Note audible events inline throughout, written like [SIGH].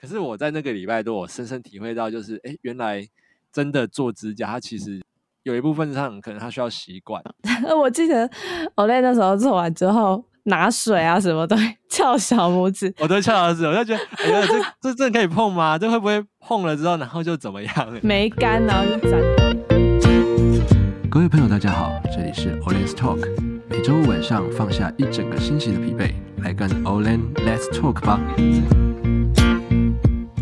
可是我在那个礼拜多，我深深体会到，就是哎，原来真的做指甲，它其实有一部分上可能它需要习惯。[LAUGHS] 我记得我那时候做完之后，拿水啊什么都翘小拇指，我都翘小拇指，我就觉得，哎呀，这 [LAUGHS] 这这可以碰吗？这会不会碰了之后，然后就怎么样？没干，然后就粘。各位朋友，大家好，这里是 Olen's Talk，每周五晚上放下一整个星期的疲惫，来跟 Olen Let's Talk 吧。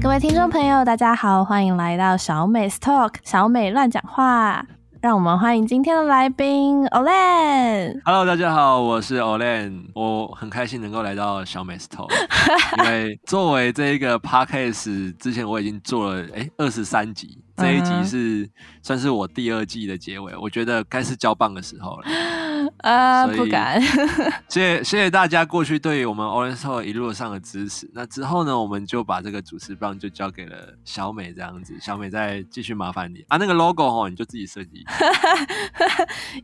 各位听众朋友，大家好，欢迎来到小美 Talk，小美乱讲话。让我们欢迎今天的来宾 Olen。Hello，大家好，我是 Olen，我很开心能够来到小美 Talk，[LAUGHS] 因为作为这一个 Podcast，之前我已经做了哎二十三集。这一集是算是我第二季的结尾，我觉得该是交棒的时候了。[LAUGHS] 啊，不敢。[LAUGHS] [LAUGHS] 谢谢谢谢大家过去对于我们 Olen's Talk 一路上的支持。那之后呢，我们就把这个主持棒就交给了小美，这样子。小美再继续麻烦你啊，那个 logo 哦，你就自己设计。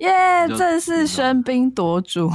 耶，正式喧宾夺主，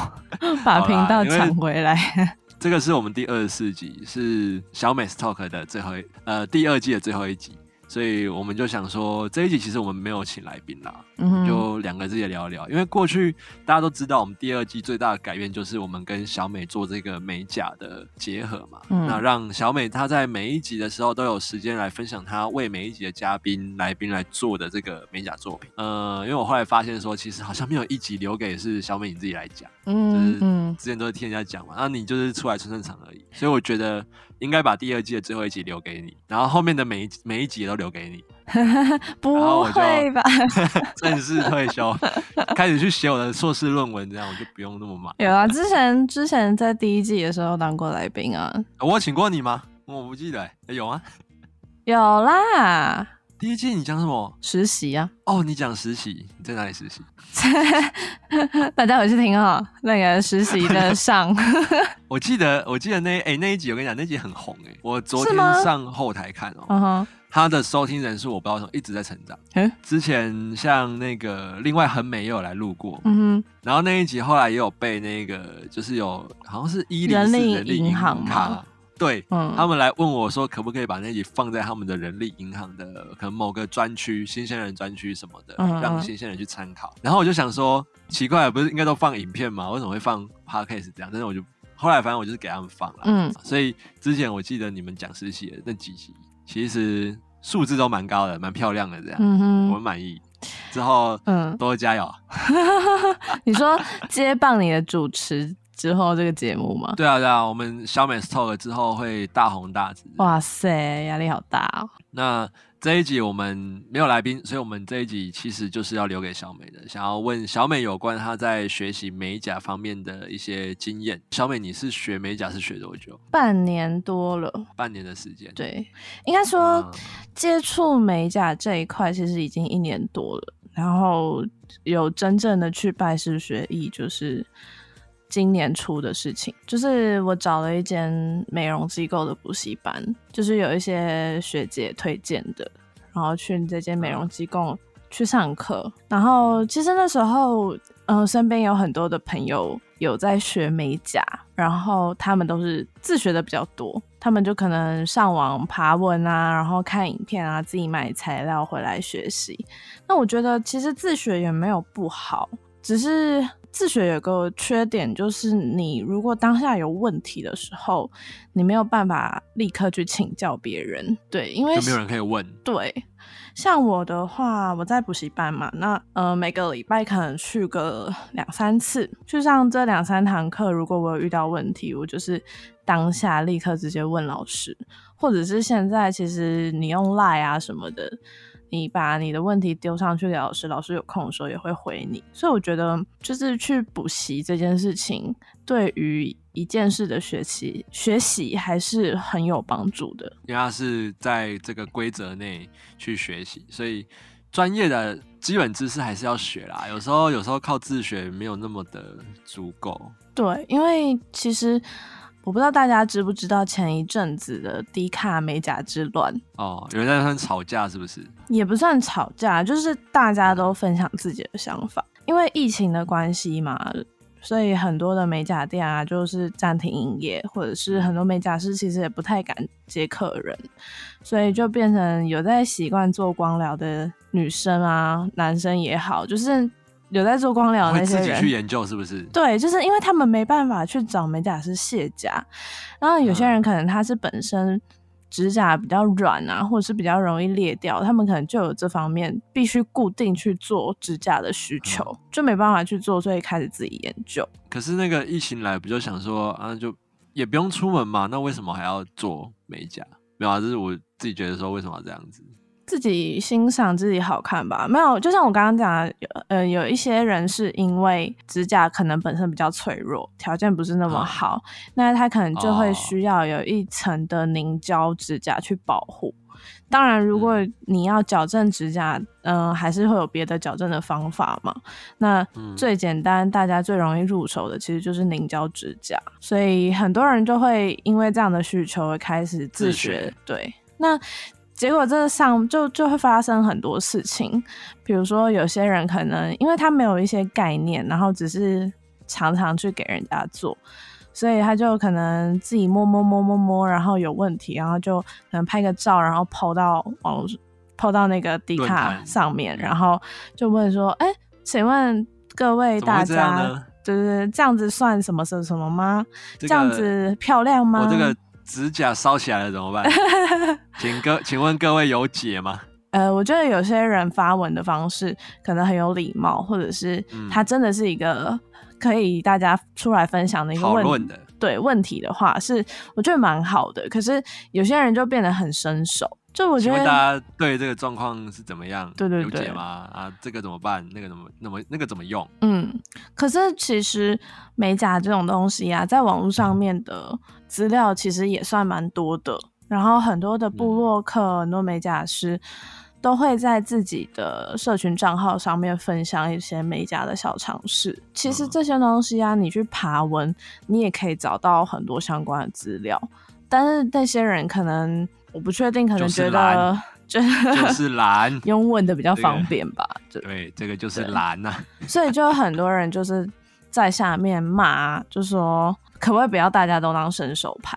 把频道抢回来。这个是我们第二十四集，是小美 Talk 的最后一呃第二季的最后一集。所以我们就想说，这一集其实我们没有请来宾啦，嗯，就两个自己聊一聊。因为过去大家都知道，我们第二季最大的改变就是我们跟小美做这个美甲的结合嘛。嗯，那让小美她在每一集的时候都有时间来分享她为每一集的嘉宾来宾来做的这个美甲作品。呃，因为我后来发现说，其实好像没有一集留给是小美你自己来讲，嗯，就是之前都是听人家讲嘛，那你就是出来撑撑场而已。所以我觉得。应该把第二季的最后一集留给你，然后后面的每一每一集都留给你。[LAUGHS] 不会吧？[LAUGHS] 正式退休，开始去写我的硕士论文，这样我就不用那么忙。有啊，之前之前在第一季的时候当过来宾啊。我有请过你吗？我不记得、欸。有啊，有啦。第一季你讲什么？实习啊！哦，你讲实习，你在哪里实习？[LAUGHS] 大家回去听哈，那个实习的上。[LAUGHS] 我记得，我记得那哎、欸、那一集，我跟你讲，那一集很红哎、欸。我昨天上后台看哦、喔，uh -huh. 他的收听人数我不知道为什么一直在成长。嗯、uh 之前像那个另外很美也有来录过，嗯哼。然后那一集后来也有被那个就是有好像是一零四人力银行嘛。对、嗯，他们来问我说，可不可以把那集放在他们的人力银行的可能某个专区、新鲜人专区什么的，嗯、让新鲜人去参考。然后我就想说，奇怪，不是应该都放影片吗？为什么会放 podcast 这样？但是我就后来反正我就是给他们放了。嗯，所以之前我记得你们讲实习的那几集，其实数字都蛮高的，蛮漂亮的这样，嗯、我们满意。之后嗯，多加油。[LAUGHS] 你说接棒你的主持。之后这个节目吗？对啊，对啊，我们小美 Talk 之后会大红大紫。哇塞，压力好大哦。那这一集我们没有来宾，所以我们这一集其实就是要留给小美的，想要问小美有关她在学习美甲方面的一些经验。小美，你是学美甲是学多久？半年多了，半年的时间。对，应该说、嗯、接触美甲这一块其实已经一年多了，然后有真正的去拜师学艺，就是。今年初的事情，就是我找了一间美容机构的补习班，就是有一些学姐推荐的，然后去这间美容机构去上课。然后其实那时候，嗯、呃，身边有很多的朋友有在学美甲，然后他们都是自学的比较多，他们就可能上网爬文啊，然后看影片啊，自己买材料回来学习。那我觉得其实自学也没有不好，只是。自学有个缺点，就是你如果当下有问题的时候，你没有办法立刻去请教别人，对，因为没有人可以问。对，像我的话，我在补习班嘛，那呃每个礼拜可能去个两三次，去上这两三堂课。如果我有遇到问题，我就是当下立刻直接问老师，或者是现在其实你用 Line 啊什么的。你把你的问题丢上去给老师，老师有空的时候也会回你。所以我觉得，就是去补习这件事情，对于一件事的学习学习还是很有帮助的。因为他是在这个规则内去学习，所以专业的基本知识还是要学啦。有时候，有时候靠自学没有那么的足够。对，因为其实。我不知道大家知不知道前一阵子的迪卡美甲之乱哦，有人在算吵架是不是？也不算吵架，就是大家都分享自己的想法。因为疫情的关系嘛，所以很多的美甲店啊，就是暂停营业，或者是很多美甲师其实也不太敢接客人，所以就变成有在习惯做光疗的女生啊，男生也好，就是有在做光疗的那些人，会自己去研究是不是？对，就是因为他们没办法去找美甲师卸甲，然后有些人可能他是本身。指甲比较软啊，或者是比较容易裂掉，他们可能就有这方面必须固定去做指甲的需求，嗯、就没办法去做，所以开始自己研究。可是那个疫情来，不就想说啊，就也不用出门嘛，那为什么还要做美甲？没有啊，就是我自己觉得说，为什么要这样子？自己欣赏自己好看吧，没有，就像我刚刚讲的，呃，有一些人是因为指甲可能本身比较脆弱，条件不是那么好，啊、那他可能就会需要有一层的凝胶指甲去保护。当然，如果你要矫正指甲，嗯、呃，还是会有别的矫正的方法嘛。那最简单，大家最容易入手的，其实就是凝胶指甲。所以很多人就会因为这样的需求，而开始自学。自学对，那。结果这上就就会发生很多事情，比如说有些人可能因为他没有一些概念，然后只是常常去给人家做，所以他就可能自己摸摸摸摸摸，然后有问题，然后就可能拍个照，然后 po 到网络，po 到那个 D 卡上面，然后就问说：“哎，请问各位大家，对对对，这样子算什么什么什么吗？这样子漂亮吗？”指甲烧起来了怎么办？[LAUGHS] 请各请问各位有解吗？呃，我觉得有些人发文的方式可能很有礼貌，或者是他真的是一个可以大家出来分享的一个问的对问题的话，是我觉得蛮好的。可是有些人就变得很生手。就我觉得，大家对这个状况是怎么样？对对对，有解吗？啊，这个怎么办？那个怎么那么那个怎么用？嗯，可是其实美甲这种东西啊，在网络上面的资料其实也算蛮多的。然后很多的部落客、嗯、很多美甲师都会在自己的社群账号上面分享一些美甲的小常识。其实这些东西啊，你去爬文，你也可以找到很多相关的资料。但是那些人可能。我不确定，可能觉得就是懒，[LAUGHS] 用问的比较方便吧。这个、对，这个就是懒呐、啊。[LAUGHS] 所以就有很多人就是在下面骂，就说可不可以不要大家都当伸手牌，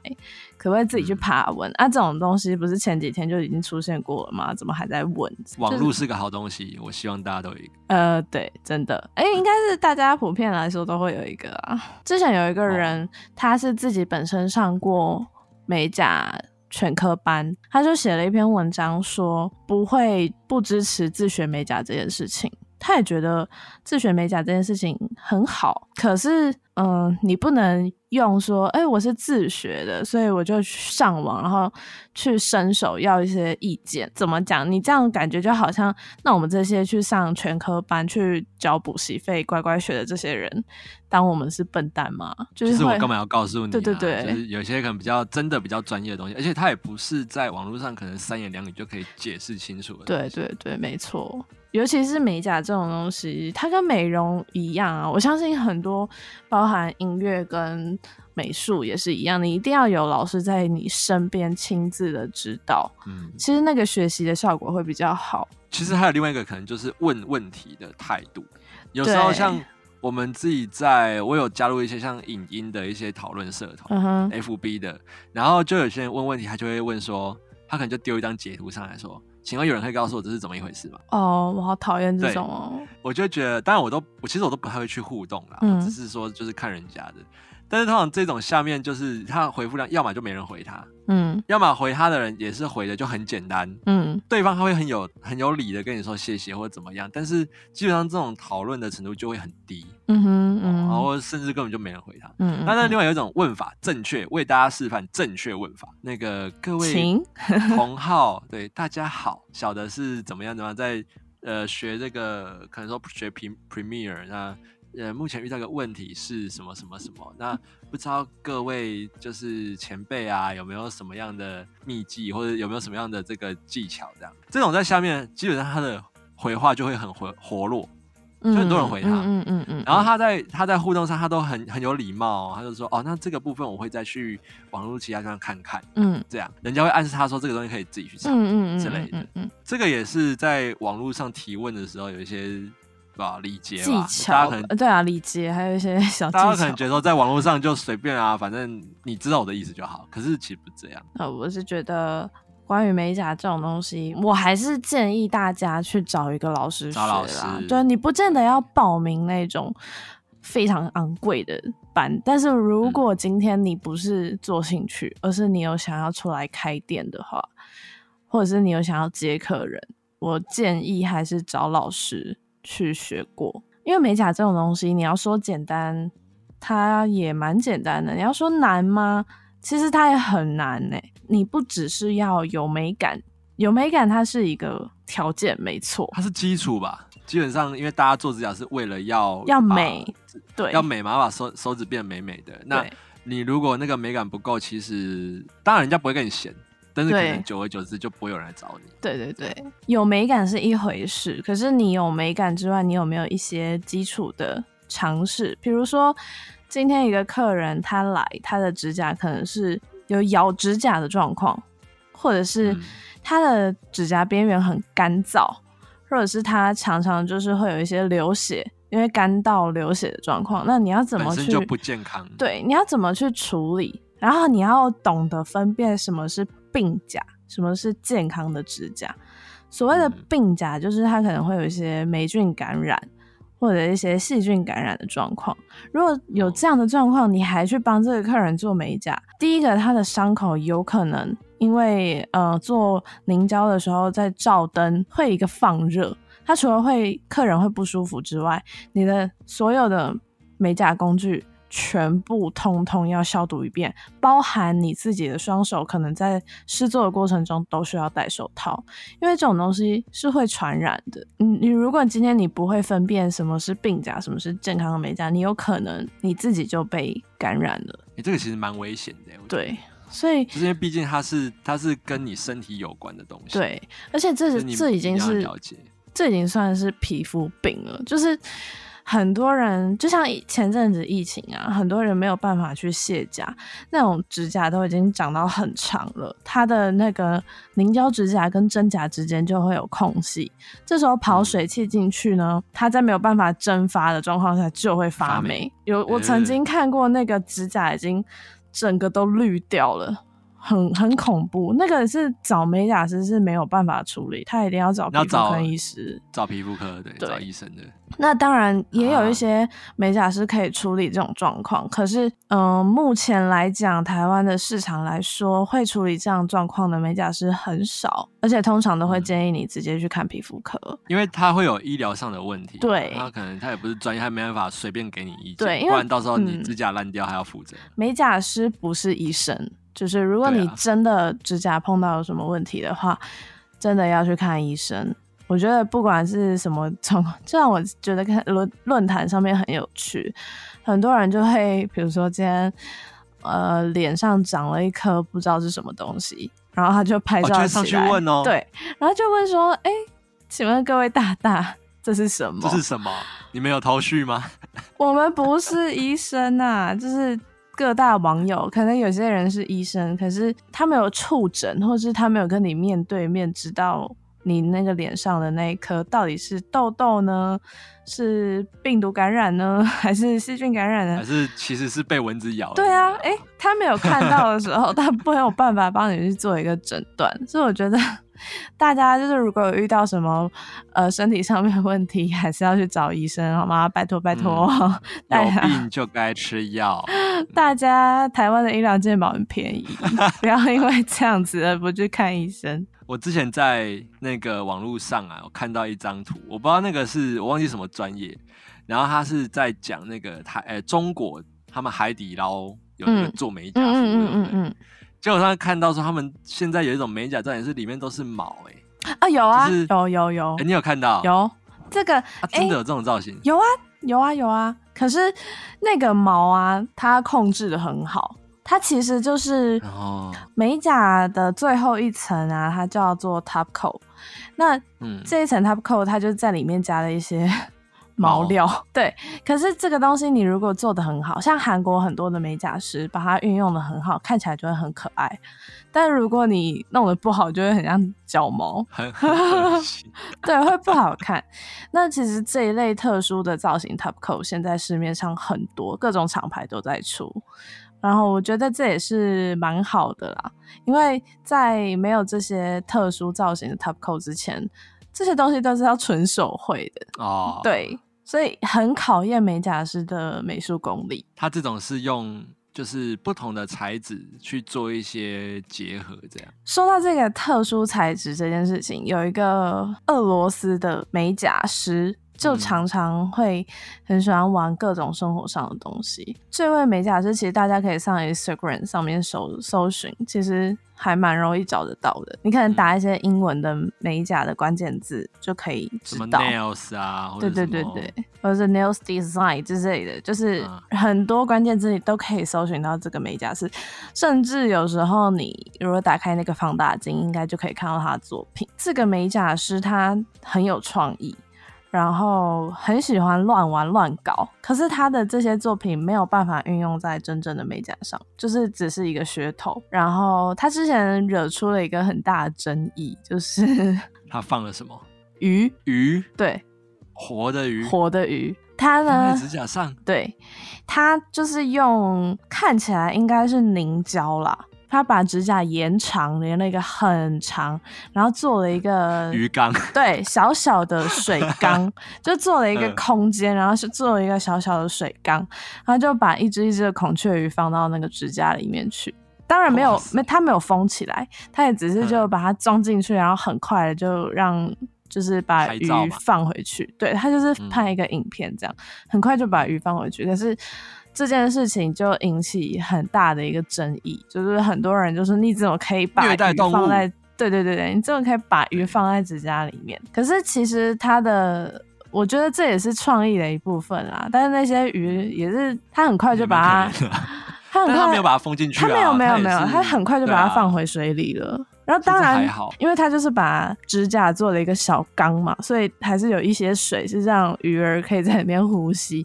可不可以自己去爬文、嗯、啊？这种东西不是前几天就已经出现过了吗？怎么还在问？网络是个好东西，我希望大家都有一个。呃，对，真的，哎、欸，应该是大家普遍来说都会有一个啊。之前有一个人，哦、他是自己本身上过美甲。全科班，他就写了一篇文章，说不会不支持自学美甲这件事情。他也觉得自学美甲这件事情很好，可是，嗯，你不能用说，哎、欸，我是自学的，所以我就上网，然后去伸手要一些意见。怎么讲？你这样感觉就好像，那我们这些去上全科班去交补习费、乖乖学的这些人，当我们是笨蛋吗？就是，是我干嘛要告诉你、啊？[LAUGHS] 对对对，就是有些可能比较真的比较专业的东西，而且他也不是在网络上可能三言两语就可以解释清楚的。对对对，没错。尤其是美甲这种东西，它跟美容一样啊。我相信很多包含音乐跟美术也是一样，你一定要有老师在你身边亲自的指导。嗯，其实那个学习的效果会比较好。其实还有另外一个可能就是问问题的态度。有时候像我们自己在，我有加入一些像影音的一些讨论社团，嗯哼，FB 的，然后就有些人问问题，他就会问说，他可能就丢一张截图上来说。请问有人可以告诉我这是怎么一回事吗？哦，我好讨厌这种哦。我就觉得，当然我都，我其实我都不太会去互动啦，嗯、只是说就是看人家的。但是通常这种下面就是他回复量，要么就没人回他，嗯，要么回他的人也是回的就很简单，嗯，对方他会很有很有理的跟你说谢谢或者怎么样，但是基本上这种讨论的程度就会很低，嗯哼，嗯，然后甚至根本就没人回他，嗯，那那另外有一种问法正确，为大家示范正确问法，那个各位同好，对大家好，晓得是怎么样怎么样在呃学这个可能说学 Premiere 那。呃，目前遇到一个问题是什么什么什么？那不知道各位就是前辈啊，有没有什么样的秘籍，或者有没有什么样的这个技巧？这样，这种在下面基本上他的回话就会很活活络，就很多人回他，嗯嗯嗯。嗯嗯嗯然后他在他在互动上，他都很很有礼貌，他就说哦，那这个部分我会再去网络其他地方看看，嗯，这样人家会暗示他说这个东西可以自己去查，嗯嗯之类的。嗯，这个也是在网络上提问的时候有一些。不知道礼节技巧，对啊，礼节还有一些小技巧。大家可能觉得说在网络上就随便啊，反正你知道我的意思就好。可是其实不这样。呃，我是觉得关于美甲这种东西，我还是建议大家去找一个老师学啦。找老师，对，你不见得要报名那种非常昂贵的班，但是如果今天你不是做兴趣，而是你有想要出来开店的话，或者是你有想要接客人，我建议还是找老师去学过，因为美甲这种东西，你要说简单，它也蛮简单的；你要说难吗？其实它也很难呢。你不只是要有美感，有美感它是一个条件，没错，它是基础吧。基本上，因为大家做指甲是为了要要美，对，要美嘛，把手手指变美美的。那你如果那个美感不够，其实当然人家不会跟你嫌。但是可能久而久之就不会有人来找你。对对对，有美感是一回事，可是你有美感之外，你有没有一些基础的尝试？比如说，今天一个客人他来，他的指甲可能是有咬指甲的状况，或者是他的指甲边缘很干燥，或者是他常常就是会有一些流血，因为干到流血的状况。那你要怎么去？就不健康。对，你要怎么去处理？然后你要懂得分辨什么是病甲，什么是健康的指甲。所谓的病甲，就是它可能会有一些霉菌感染，或者一些细菌感染的状况。如果有这样的状况，你还去帮这个客人做美甲，第一个，他的伤口有可能因为呃做凝胶的时候在照灯会一个放热，它除了会客人会不舒服之外，你的所有的美甲工具。全部通通要消毒一遍，包含你自己的双手，可能在试做的过程中都需要戴手套，因为这种东西是会传染的。你你如果今天你不会分辨什么是病甲，什么是健康的美甲，你有可能你自己就被感染了。你、欸、这个其实蛮危险的。对，所以因为毕竟它是它是跟你身体有关的东西。对，而且这是这已经是这已经算是皮肤病了，就是。很多人就像前阵子疫情啊，很多人没有办法去卸甲，那种指甲都已经长到很长了，它的那个凝胶指甲跟真甲之间就会有空隙，这时候跑水汽进去呢，它在没有办法蒸发的状况下就会发霉。发霉有我曾经看过那个指甲已经整个都绿掉了。很很恐怖，那个是找美甲师是没有办法处理，他一定要找皮肤科医师，找皮肤科对，对，找医生的。那当然也有一些美甲师可以处理这种状况，啊、可是嗯、呃，目前来讲，台湾的市场来说，会处理这样状况的美甲师很少，而且通常都会建议你直接去看皮肤科，因为他会有医疗上的问题。对，他可能他也不是专业，他没办法随便给你意见，对，不然到时候你指甲烂掉还要负责、嗯。美甲师不是医生。就是如果你真的指甲碰到有什么问题的话，啊、真的要去看医生。我觉得不管是什么状况，就让我觉得看论论坛上面很有趣，很多人就会比如说今天呃脸上长了一颗不知道是什么东西，然后他就拍照上去问哦，对，然后就问说，哎、欸，请问各位大大，这是什么？这是什么？你们有头绪吗？[LAUGHS] 我们不是医生啊，就是。各大网友可能有些人是医生，可是他没有触诊，或是他没有跟你面对面，知道你那个脸上的那一颗到底是痘痘呢，是病毒感染呢，[LAUGHS] 还是细菌感染呢？还是其实是被蚊子咬？对啊，哎、欸，他没有看到的时候，[LAUGHS] 他没有办法帮你去做一个诊断，所以我觉得。大家就是如果有遇到什么呃身体上面的问题，还是要去找医生好吗？拜托拜托、嗯，有病就该吃药。[LAUGHS] 大家台湾的医疗健保很便宜，不要因为这样子而不去看医生。[LAUGHS] 我之前在那个网络上啊，我看到一张图，我不知道那个是我忘记什么专业，然后他是在讲那个台呃、欸、中国他们海底捞有那个做美甲服务，嗯嗯嗯嗯。嗯结果上看到说，他们现在有一种美甲，造型是里面都是毛哎、欸、啊有啊，有有有，哎、欸、你有看到？有这个、啊、真的有这种造型？有啊有啊有啊，可是那个毛啊，它控制的很好，它其实就是美甲的最后一层啊，它叫做 top coat。那嗯，这一层 top coat 它就在里面加了一些毛料。哦、[LAUGHS] 对，可是这个东西你如果做的很好，像韩国很多的美甲师把它运用的很好，看起来就会很可爱。但如果你弄得不好，就会很像脚毛，[LAUGHS] [LAUGHS] 对，会不好看。那其实这一类特殊的造型 top coat 现在市面上很多，各种厂牌都在出。然后我觉得这也是蛮好的啦，因为在没有这些特殊造型的 top coat 之前，这些东西都是要纯手绘的哦。对，所以很考验美甲师的美术功力。他这种是用就是不同的材质去做一些结合，这样。说到这个特殊材质这件事情，有一个俄罗斯的美甲师。就常常会很喜欢玩各种生活上的东西。这位美甲师其实大家可以上 Instagram 上面搜搜寻，其实还蛮容易找得到的。你可能打一些英文的美甲的关键字，就可以知道。什么 nails 啊，对对对对，或者是 nails design 之类的，就是很多关键字你都可以搜寻到这个美甲师。甚至有时候你如果打开那个放大镜，应该就可以看到他的作品。这个美甲师他很有创意。然后很喜欢乱玩乱搞，可是他的这些作品没有办法运用在真正的美甲上，就是只是一个噱头。然后他之前惹出了一个很大的争议，就是 [LAUGHS] 他放了什么鱼？鱼？对，活的鱼，活的鱼。他呢？在指甲上？对，他就是用看起来应该是凝胶啦。他把指甲延长，连了一个很长，然后做了一个 [LAUGHS] 鱼缸，对，小小的水缸，[LAUGHS] 就做了一个空间，然后是做了一个小小的水缸，然后就把一只一只的孔雀鱼放到那个指甲里面去。当然没有，没他没有封起来，他也只是就把它装进去，然后很快的就让就是把鱼放回去。对，他就是拍一个影片这样，很快就把鱼放回去。可是。这件事情就引起很大的一个争议，就是很多人就是，你怎么可以把鱼放在？对对对对，你怎么可以把鱼放在指甲里面？可是其实它的，我觉得这也是创意的一部分啦。但是那些鱼也是，他很快就把它，[LAUGHS] 他很快他没有把它封进去，啊，他没有没有没有，他很快就把它放回水里了。啊、然后当然，因为他就是把指甲做了一个小缸嘛，所以还是有一些水是让鱼儿可以在里面呼吸。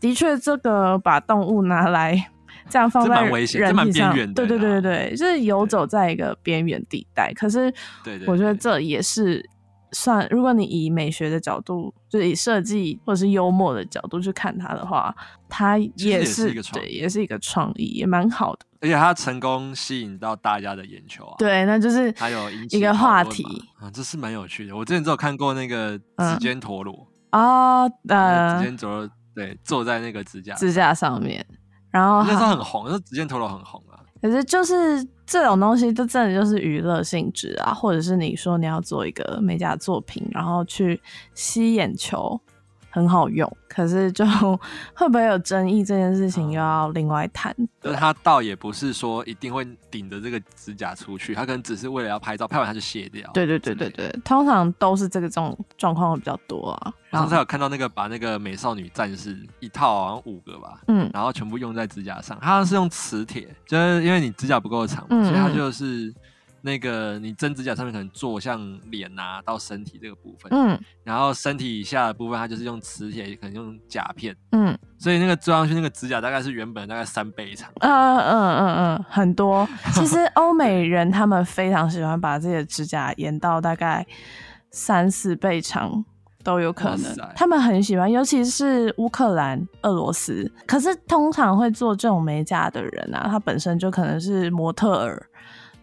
的确，这个把动物拿来这样放在人体上，对对对对对，就是游走在一个边缘地带。可是，我觉得这也是算，如果你以美学的角度，就是以设计或者是幽默的角度去看它的话，它也是对，也是一个创意，也蛮好的。而且它成功吸引到大家的眼球啊！对，那就是还有一个话题啊，这是蛮有趣的。我之前只有看过那个指尖陀螺啊，呃，指尖陀螺。对，坐在那个支架支架上面，然后那时候很红，那指尖陀螺很红啊。可是就是这种东西，就真的就是娱乐性质啊，或者是你说你要做一个美甲作品，然后去吸眼球。很好用，可是就 [LAUGHS] 会不会有争议这件事情又要另外谈。就是他倒也不是说一定会顶着这个指甲出去，他可能只是为了要拍照，拍完他就卸掉。对对对对对，通常都是这个这种状况会比较多啊。上次有看到那个把那个美少女战士一套好像五个吧，嗯，然后全部用在指甲上，他好像是用磁铁，就是因为你指甲不够长，嗯，所以他就是。那个你真指甲上面可能做像脸啊到身体这个部分，嗯，然后身体以下的部分它就是用磁铁，可能用甲片，嗯，所以那个做上去那个指甲大概是原本大概三倍长，嗯嗯嗯嗯，很多。[LAUGHS] 其实欧美人他们非常喜欢把自己的指甲延到大概三四倍长都有可能，他们很喜欢，尤其是乌克兰、俄罗斯。可是通常会做这种美甲的人啊，他本身就可能是模特儿。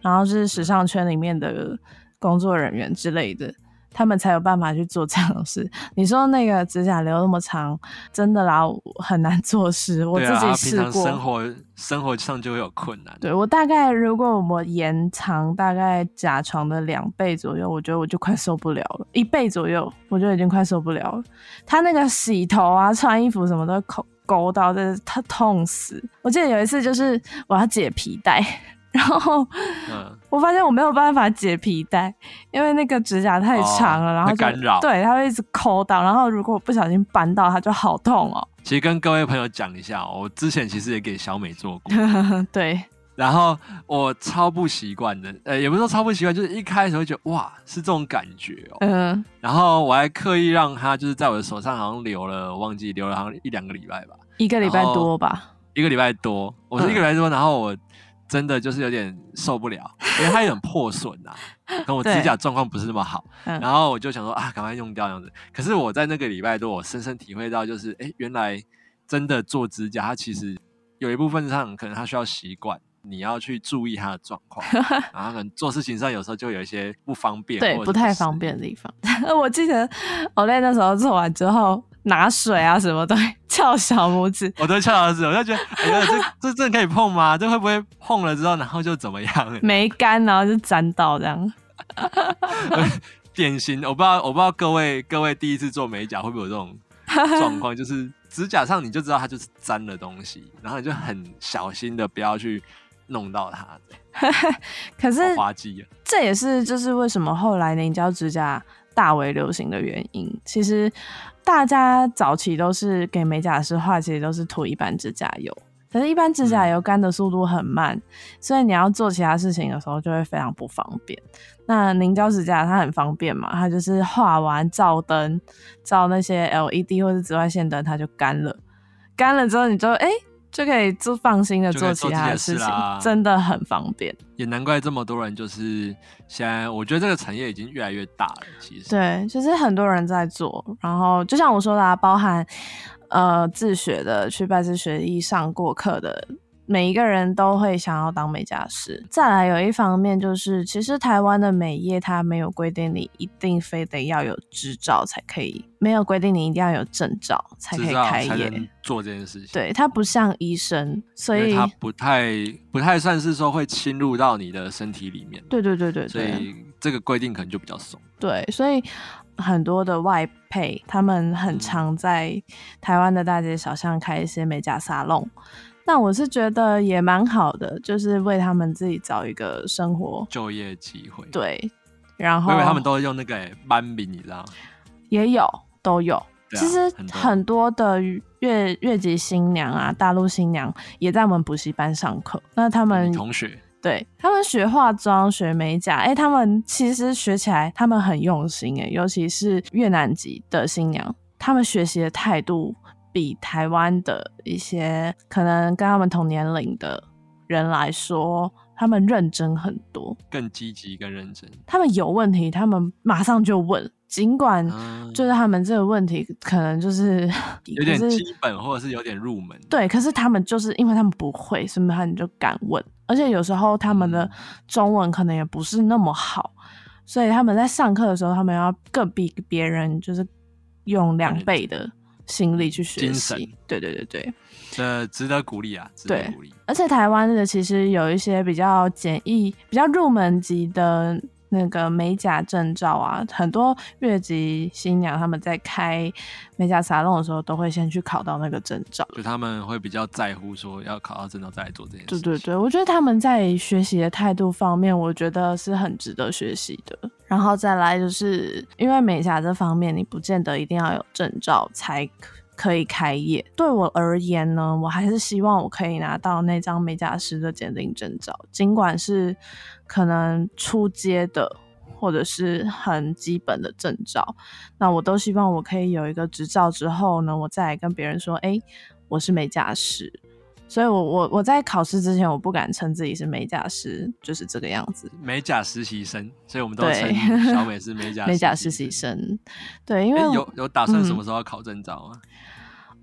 然后是时尚圈里面的工作人员之类的，他们才有办法去做这样的事。你说那个指甲留那么长，真的啦，很难做事。我自己试过，生活生活上就会有困难。对，我大概如果我延长大概甲床的两倍左右，我觉得我就快受不了了。一倍左右，我就已经快受不了了。他那个洗头啊、穿衣服什么都勾勾到，真是他痛死。我记得有一次就是我要解皮带。然后，我发现我没有办法解皮带，因为那个指甲太长了，哦、然后干扰，对，它会一直抠到，然后如果我不小心扳到，它就好痛哦。其实跟各位朋友讲一下，我之前其实也给小美做过，[LAUGHS] 对，然后我超不习惯的，呃，也不是说超不习惯，就是一开始会觉得哇，是这种感觉哦。嗯。然后我还刻意让它就是在我的手上好像留了，我忘记留了好像一两个礼拜吧。一个礼拜多吧。一个礼拜多，我是一个礼拜多，嗯、然后我真的就是有点受不了，因为它有点破损啊，[LAUGHS] 跟我指甲状况不是那么好。嗯、然后我就想说啊，赶快用掉这样子。可是我在那个礼拜多，我深深体会到，就是哎，原来真的做指甲，它其实有一部分上可能它需要习惯。你要去注意它的状况，[LAUGHS] 然后可能做事情上有时候就有一些不方便，对，不太方便的地方。[LAUGHS] 我记得我在那时候做完之后，拿水啊什么都会 [LAUGHS] 翘小拇指，[LAUGHS] 我都翘小拇指，我就觉得，哎呀，这 [LAUGHS] 这真的可以碰吗？这会不会碰了之后，然后就怎么样？没干，然后就沾到这样。典型，我不知道，我不知道各位各位第一次做美甲会不会有这种状况，就是指甲上你就知道它就是粘了东西，然后你就很小心的不要去。弄到它，可是滑稽啊！这也是就是为什么后来凝胶指甲大为流行的原因。其实大家早期都是给美甲师画，其实都是涂一般指甲油。可是，一般指甲油干的速度很慢，嗯、所以你要做其他事情的时候就会非常不方便。那凝胶指甲它很方便嘛，它就是画完照灯，照那些 LED 或是紫外线灯，它就干了。干了之后，你就哎。欸就可以做放心的做其他的事情，真的很方便。也难怪这么多人，就是现在我觉得这个产业已经越来越大了。其实对，就是很多人在做。然后就像我说的啊，包含呃自学的，去拜师学艺上过课的。每一个人都会想要当美甲师。再来有一方面就是，其实台湾的美业它没有规定你一定非得要有执照才可以，没有规定你一定要有证照才可以开业做这件事情。对，它不像医生，所以它不太不太算是说会侵入到你的身体里面。对对对对对，所以这个规定可能就比较松。对，所以很多的外配他们很常在台湾的大街小巷开一些美甲沙龙。那我是觉得也蛮好的，就是为他们自己找一个生活就业机会。对，然后因为他们都用那个班名，你知道？也有都有。啊、其实很多的越越籍新娘啊，大陆新娘也在我们补习班上课。那他们同学对他们学化妆、学美甲，哎、欸，他们其实学起来他们很用心哎，尤其是越南籍的新娘，他们学习的态度。比台湾的一些可能跟他们同年龄的人来说，他们认真很多，更积极、更认真。他们有问题，他们马上就问，尽管就是他们这个问题可能就是有点基本，或者是有点入门。对，可是他们就是因为他们不会，所以他们就敢问。而且有时候他们的中文可能也不是那么好，所以他们在上课的时候，他们要更比别人就是用两倍的。心力去学习，对对对对，这值得鼓励啊，值得鼓励。而且台湾的其实有一些比较简易、比较入门级的。那个美甲证照啊，很多越级新娘他们在开美甲沙龙的时候，都会先去考到那个证照，就他们会比较在乎说要考到证照再来做这件事。对对对，我觉得他们在学习的态度方面，我觉得是很值得学习的。然后再来就是因为美甲这方面，你不见得一定要有证照才可以开业。对我而言呢，我还是希望我可以拿到那张美甲师的鉴定证照，尽管是。可能初阶的或者是很基本的证照，那我都希望我可以有一个执照之后呢，我再来跟别人说，哎、欸，我是美甲师。所以我我我在考试之前，我不敢称自己是美甲师，就是这个样子。美甲实习生，所以我们都称小美是美 [LAUGHS] 甲美甲实习生。对，因为、欸、有有打算什么时候要考证照吗？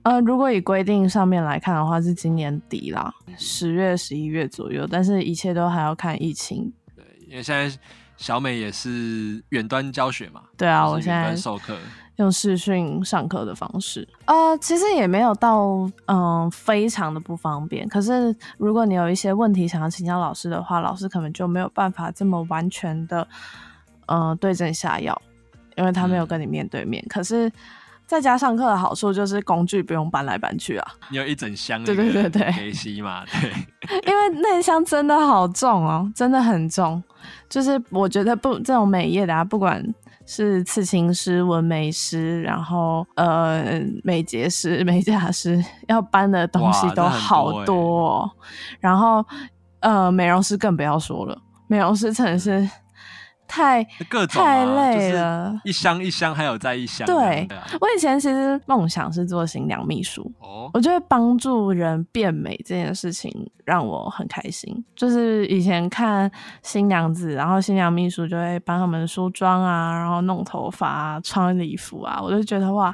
呃，如果以规定上面来看的话，是今年底啦，十月、十一月左右。但是，一切都还要看疫情。对，因为现在小美也是远端教学嘛。对啊，我现在授课用视讯上课的方式。呃，其实也没有到嗯、呃、非常的不方便。可是，如果你有一些问题想要请教老师的话，老师可能就没有办法这么完全的呃对症下药，因为他没有跟你面对面。嗯、可是。在家上课的好处就是工具不用搬来搬去啊，你有一整箱，对对对对，可以吸嘛，对，[LAUGHS] 因为那箱真的好重哦，真的很重，就是我觉得不这种美业的啊，不管是刺青师、纹眉师，然后呃美睫师、美甲师，要搬的东西都好多哦，欸、然后。呃，美容师更不要说了，美容师真的是。太各种、啊、太累了，就是、一箱一箱，还有再一箱。对，我以前其实梦想是做新娘秘书。哦，我觉得帮助人变美这件事情让我很开心。就是以前看新娘子，然后新娘秘书就会帮他们梳妆啊，然后弄头发啊，穿礼服啊，我就觉得哇，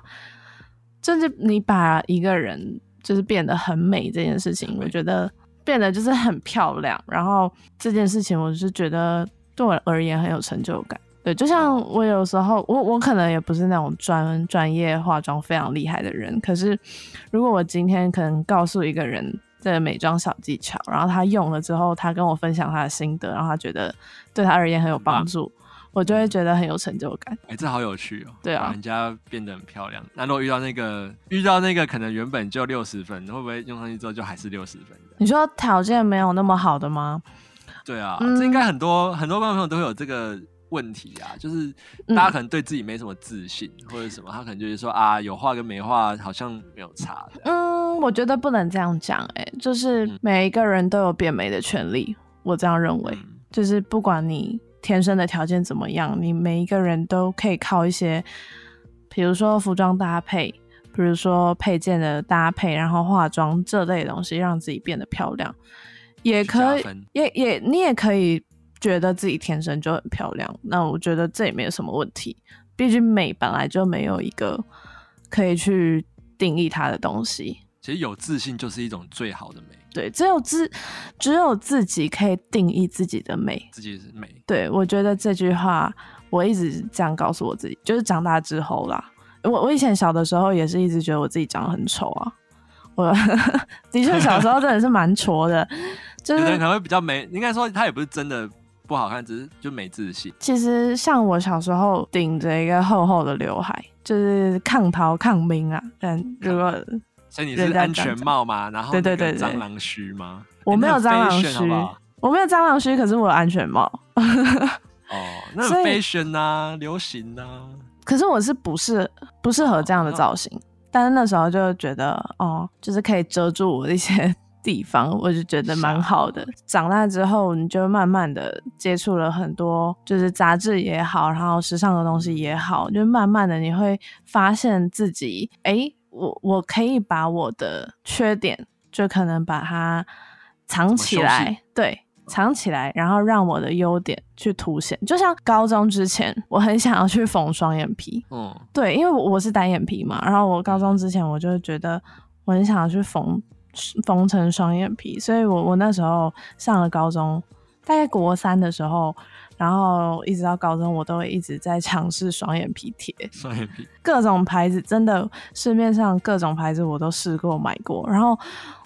就是你把一个人就是变得很美这件事情，我觉得变得就是很漂亮。然后这件事情，我是觉得。对我而言很有成就感，对，就像我有时候，我我可能也不是那种专专业化妆非常厉害的人，可是如果我今天可能告诉一个人这个美妆小技巧，然后他用了之后，他跟我分享他的心得，然后他觉得对他而言很有帮助，我就会觉得很有成就感。哎、欸，这好有趣哦！对啊，把人家变得很漂亮。那如果遇到那个遇到那个可能原本就六十分，会不会用上去之后就还是六十分？你说条件没有那么好的吗？对啊，嗯、这应该很多很多观众朋友都会有这个问题啊，就是大家可能对自己没什么自信、嗯、或者什么，他可能就是说啊，有画跟没画好像没有差。嗯，我觉得不能这样讲，哎，就是每一个人都有变美的权利，我这样认为，嗯、就是不管你天生的条件怎么样，你每一个人都可以靠一些，比如说服装搭配，比如说配件的搭配，然后化妆这类的东西，让自己变得漂亮。也可以，也也你也可以觉得自己天生就很漂亮，那我觉得这也没有什么问题。毕竟美本来就没有一个可以去定义它的东西。其实有自信就是一种最好的美。对，只有自只有自己可以定义自己的美。自己是美。对，我觉得这句话我一直这样告诉我自己，就是长大之后啦。我我以前小的时候也是一直觉得我自己长得很丑啊。我 [LAUGHS] 的确小时候真的是蛮矬的。就是可能会比较没，应该说他也不是真的不好看，只是就没自信。其实像我小时候顶着一个厚厚的刘海，就是抗逃抗兵啊。但如果所以你是安全帽吗？然后对对对，蟑螂须吗？我没有蟑螂须，我没有蟑螂须，可是我有安全帽。哦，那是 fashion 啊，流行啊。可是我是不适不适合这样的造型，但是那时候就觉得哦，就是可以遮住我的一些。[LAUGHS] 地方我就觉得蛮好的。长大之后，你就慢慢的接触了很多，就是杂志也好，然后时尚的东西也好，就慢慢的你会发现自己，哎、欸，我我可以把我的缺点，就可能把它藏起来，对，藏起来，然后让我的优点去凸显。就像高中之前，我很想要去缝双眼皮，嗯，对，因为我是单眼皮嘛，然后我高中之前我就觉得我很想要去缝。缝成双眼皮，所以我我那时候上了高中，大概国三的时候，然后一直到高中，我都会一直在尝试双眼皮贴。[LAUGHS] 双眼皮，各种牌子，真的市面上各种牌子我都试过买过，然后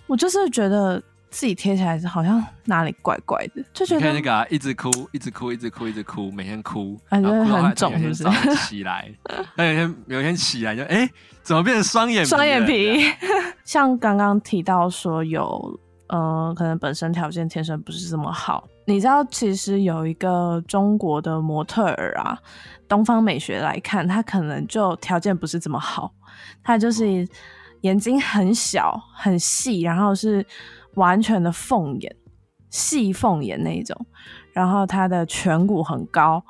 我就是觉得自己贴起来是好像哪里怪怪的，就觉得那个、啊、一直哭，一直哭，一直哭，一直哭，每天哭，感觉很肿，是不是？起来，那有天有天起来就哎。欸怎么变成双眼皮？双眼皮，[LAUGHS] 像刚刚提到说有，呃，可能本身条件天生不是这么好。你知道，其实有一个中国的模特儿啊，东方美学来看，他可能就条件不是这么好。他就是眼睛很小很细，然后是完全的凤眼，细凤眼那一种。然后他的颧骨很高，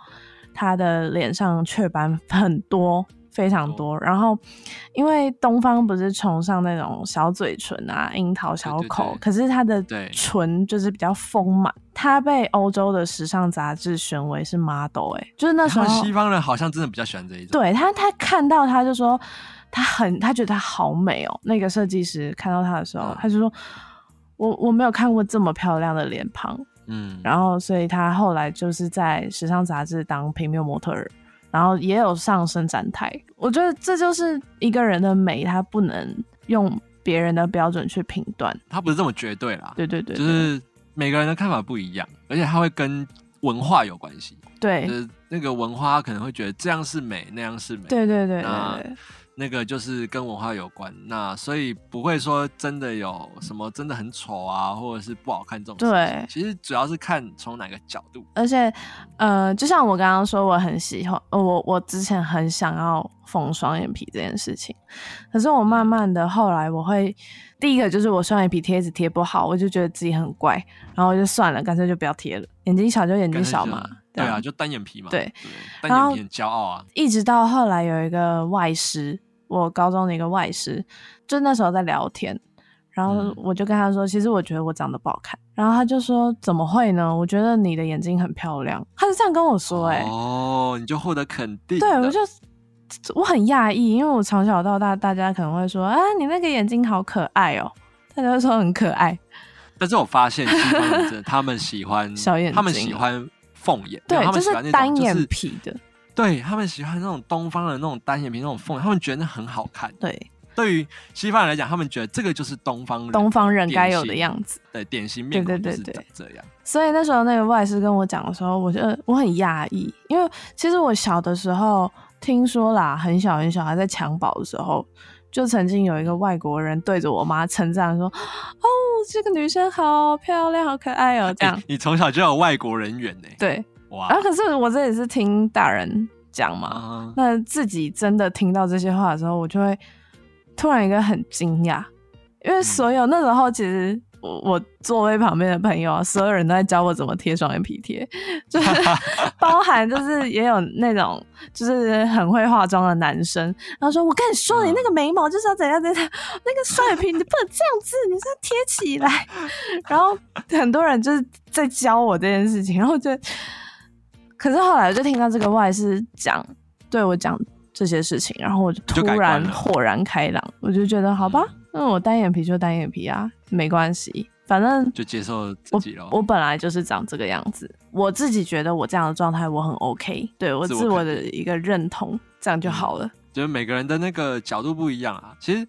他的脸上雀斑很多。非常多，然后因为东方不是崇尚那种小嘴唇啊、樱桃小口，对对对，可是他的唇就是比较丰满。他被欧洲的时尚杂志选为是 model，哎、欸，就是那时候西方人好像真的比较喜欢这一种。对他，他看到他就说他很，他觉得他好美哦。那个设计师看到他的时候，嗯、他就说我我没有看过这么漂亮的脸庞，嗯，然后所以他后来就是在时尚杂志当平面模特儿。然后也有上伸展台，我觉得这就是一个人的美，他不能用别人的标准去评断，他不是这么绝对啦。对对对，就是每个人的看法不一样，而且他会跟文化有关系。对，就是那个文化，可能会觉得这样是美，那样是美。对对对对对。那个就是跟文化有关，那所以不会说真的有什么真的很丑啊，或者是不好看这种。对，其实主要是看从哪个角度。而且，呃，就像我刚刚说，我很喜欢，我我之前很想要缝双眼皮这件事情，可是我慢慢的后来我会，第一个就是我双眼皮贴纸贴不好，我就觉得自己很怪，然后我就算了，干脆就不要贴了。眼睛小就眼睛小嘛，对啊，就单眼皮嘛。对，对单眼皮很骄傲啊。一直到后来有一个外师。我高中的一个外师，就那时候在聊天，然后我就跟他说，其实我觉得我长得不好看，然后他就说怎么会呢？我觉得你的眼睛很漂亮，他是这样跟我说，欸，哎，哦，你就获得肯定，对，我就我很讶异，因为我从小到大，大家可能会说啊，你那个眼睛好可爱哦，大家会说很可爱，但是我发现西方人他们喜欢 [LAUGHS] 小眼睛，他们喜欢凤眼，对，他们喜欢就是单眼皮的。对，他们喜欢那种东方的那种单眼皮那种凤，他们觉得那很好看。对，对于西方人来讲，他们觉得这个就是东方人东方人该有的样子。对，典型面孔就是这样。所以那时候那个外师跟我讲的时候，我觉得我很讶异，因为其实我小的时候听说啦，很小很小还在襁褓的时候，就曾经有一个外国人对着我妈称赞说：“哦，这个女生好漂亮，好可爱哦。”这样，欸、你从小就有外国人缘呢？对。然后、啊、可是我这也是听大人讲嘛，嗯、那自己真的听到这些话的时候，我就会突然一个很惊讶，因为所有那时候其实我我座位旁边的朋友啊，所有人都在教我怎么贴双眼皮贴，就是 [LAUGHS] 包含就是也有那种就是很会化妆的男生，然后说我跟你说，你那个眉毛就是要怎样怎样，[LAUGHS] 那个双眼皮你不能这样子，你是要贴起来，然后很多人就是在教我这件事情，然后就。可是后来我就听到这个外师讲对我讲这些事情，然后我就突然豁然开朗，我就觉得好吧，那我单眼皮就单眼皮啊，没关系，反正就接受自己了。我本来就是长这个样子，我自己觉得我这样的状态我很 OK，对我自我的一个认同，这样就好了。就是每个人的那个角度不一样啊，其实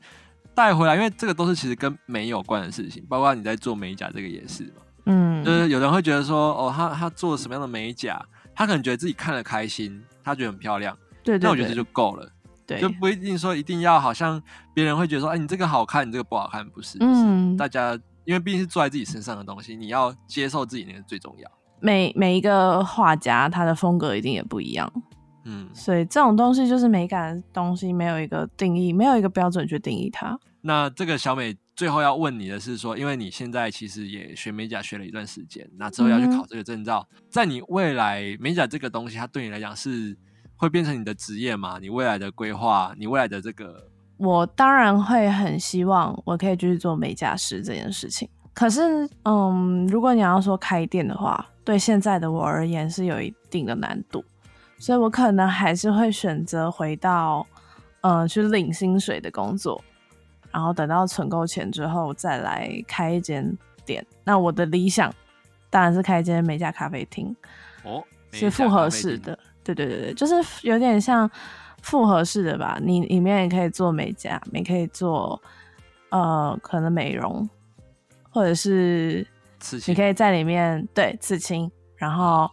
带回来，因为这个都是其实跟美有关的事情，包括你在做美甲这个也是嘛，嗯，就是有人会觉得说，哦，他他做什么样的美甲？他可能觉得自己看了开心，他觉得很漂亮，对，对，对，那我觉得这就够了，对，就不一定说一定要好像别人会觉得说，哎，你这个好看，你这个不好看，不是，嗯，大家因为毕竟是做在自己身上的东西，你要接受自己那个最重要。每每一个画家他的风格一定也不一样，嗯，所以这种东西就是美感的东西，没有一个定义，没有一个标准去定义它。那这个小美。最后要问你的是说，因为你现在其实也学美甲学了一段时间，那之后要去考这个证照，嗯、在你未来美甲这个东西，它对你来讲是会变成你的职业吗？你未来的规划，你未来的这个，我当然会很希望我可以继续做美甲师这件事情。可是，嗯，如果你要说开店的话，对现在的我而言是有一定的难度，所以我可能还是会选择回到，嗯，去领薪水的工作。然后等到存够钱之后，再来开一间店。那我的理想当然是开一间美甲咖啡厅哦，是复合式的。对对对对，就是有点像复合式的吧。你里面也可以做美甲，也可以做呃可能美容，或者是你可以在里面对刺青，然后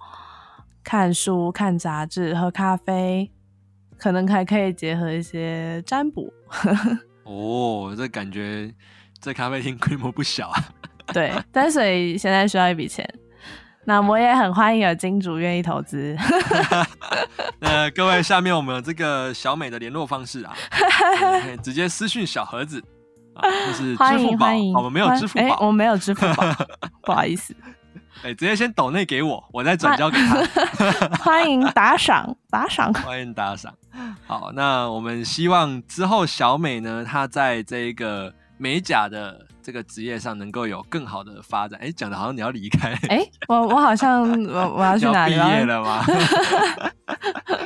看书、看杂志、喝咖啡，可能还可以结合一些占卜。哦，这感觉这咖啡厅规模不小啊。对，但所以现在需要一笔钱，那我也很欢迎有金主愿意投资。[LAUGHS] 那各位，下面我们有这个小美的联络方式啊，直接私讯小盒子啊，就是支付宝，我们没有支付宝，欸，我们没有支付宝，[LAUGHS] 不好意思。[LAUGHS] 哎，直接先抖内给我，我再转交给他。欢迎打赏，打赏，欢迎打赏。好，那我们希望之后小美呢，她在这个美甲的这个职业上能够有更好的发展。哎，讲的好像你要离开。哎，我我好像我我要去哪里？要毕业了吗？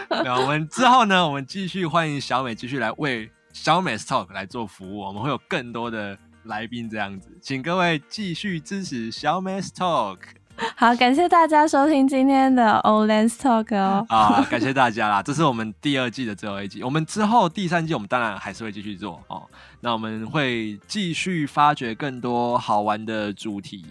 [LAUGHS] 那我们之后呢，我们继续欢迎小美继续来为小美 Talk 来做服务，我们会有更多的来宾这样子，请各位继续支持小美 Talk。好，感谢大家收听今天的 Old Lens Talk 哦。啊，感谢大家啦！这是我们第二季的最后一集，我们之后第三季我们当然还是会继续做哦。那我们会继续发掘更多好玩的主题，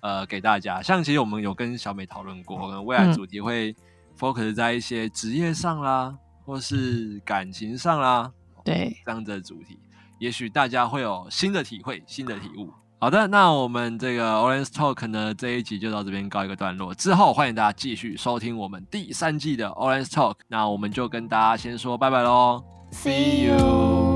呃给大家。像其实我们有跟小美讨论过，可能未来主题会 focus 在一些职业上啦，或是感情上啦，对这样子的主题，也许大家会有新的体会、新的体悟。好的，那我们这个 Orange Talk 呢，这一集就到这边告一个段落。之后欢迎大家继续收听我们第三季的 Orange Talk。那我们就跟大家先说拜拜喽，See you。